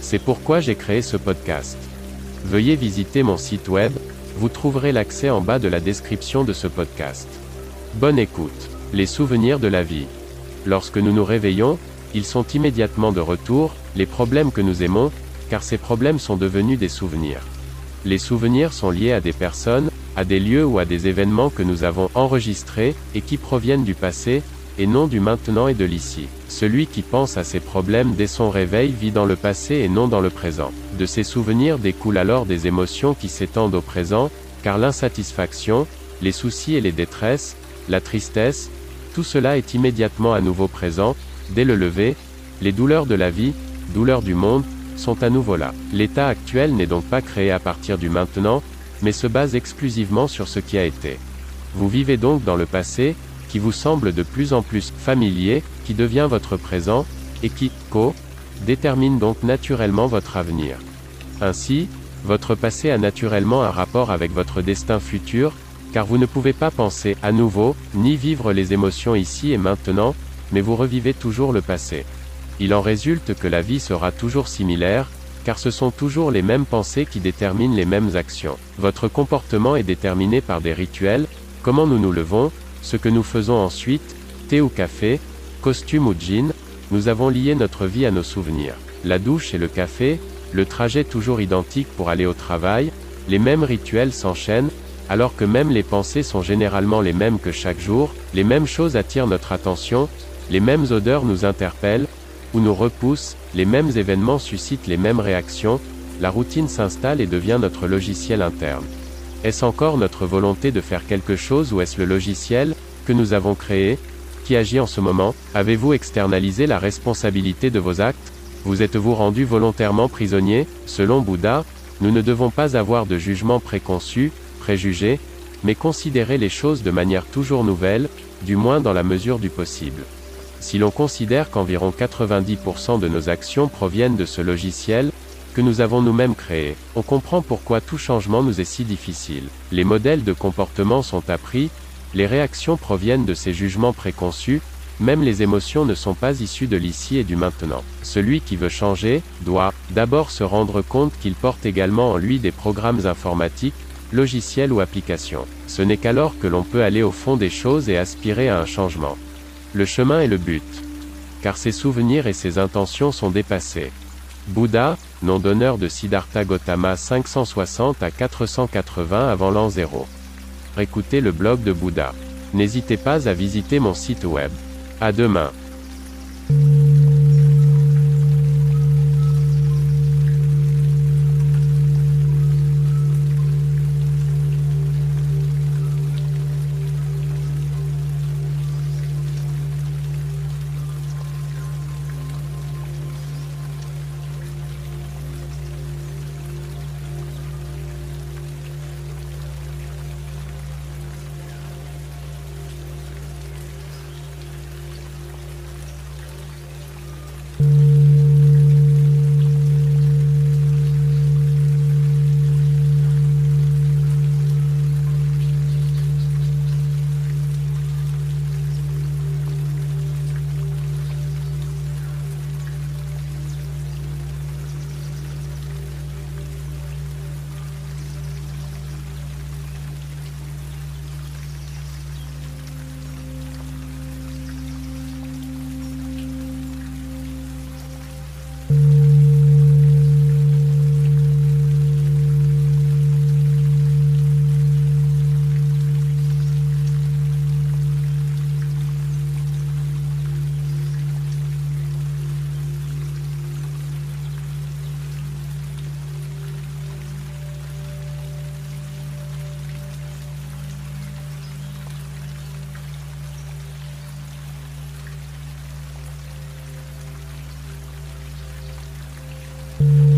C'est pourquoi j'ai créé ce podcast. Veuillez visiter mon site web, vous trouverez l'accès en bas de la description de ce podcast. Bonne écoute. Les souvenirs de la vie. Lorsque nous nous réveillons, ils sont immédiatement de retour, les problèmes que nous aimons, car ces problèmes sont devenus des souvenirs. Les souvenirs sont liés à des personnes, à des lieux ou à des événements que nous avons enregistrés, et qui proviennent du passé, et non du maintenant et de l'ici. Celui qui pense à ses problèmes dès son réveil vit dans le passé et non dans le présent. De ces souvenirs découlent alors des émotions qui s'étendent au présent, car l'insatisfaction, les soucis et les détresses, la tristesse, tout cela est immédiatement à nouveau présent, dès le lever, les douleurs de la vie, douleurs du monde, sont à nouveau là. L'état actuel n'est donc pas créé à partir du maintenant, mais se base exclusivement sur ce qui a été. Vous vivez donc dans le passé, qui vous semble de plus en plus familier, qui devient votre présent, et qui, co, détermine donc naturellement votre avenir. Ainsi, votre passé a naturellement un rapport avec votre destin futur, car vous ne pouvez pas penser à nouveau, ni vivre les émotions ici et maintenant, mais vous revivez toujours le passé. Il en résulte que la vie sera toujours similaire, car ce sont toujours les mêmes pensées qui déterminent les mêmes actions. Votre comportement est déterminé par des rituels, comment nous nous levons, ce que nous faisons ensuite, thé ou café, costume ou jean, nous avons lié notre vie à nos souvenirs. La douche et le café, le trajet toujours identique pour aller au travail, les mêmes rituels s'enchaînent, alors que même les pensées sont généralement les mêmes que chaque jour, les mêmes choses attirent notre attention, les mêmes odeurs nous interpellent, ou nous repoussent, les mêmes événements suscitent les mêmes réactions, la routine s'installe et devient notre logiciel interne. Est-ce encore notre volonté de faire quelque chose ou est-ce le logiciel, que nous avons créé, qui agit en ce moment? Avez-vous externalisé la responsabilité de vos actes? Vous êtes-vous rendu volontairement prisonnier? Selon Bouddha, nous ne devons pas avoir de jugement préconçu, préjugé, mais considérer les choses de manière toujours nouvelle, du moins dans la mesure du possible. Si l'on considère qu'environ 90% de nos actions proviennent de ce logiciel, que nous avons nous-mêmes créé, on comprend pourquoi tout changement nous est si difficile. Les modèles de comportement sont appris, les réactions proviennent de ces jugements préconçus, même les émotions ne sont pas issues de l'ici et du maintenant. Celui qui veut changer, doit, d'abord se rendre compte qu'il porte également en lui des programmes informatiques, logiciels ou applications. Ce n'est qu'alors que l'on peut aller au fond des choses et aspirer à un changement. Le chemin est le but. Car ses souvenirs et ses intentions sont dépassés. Bouddha, nom d'honneur de Siddhartha Gautama 560 à 480 avant l'an 0. Écoutez le blog de Bouddha. N'hésitez pas à visiter mon site web. À demain. Thank you.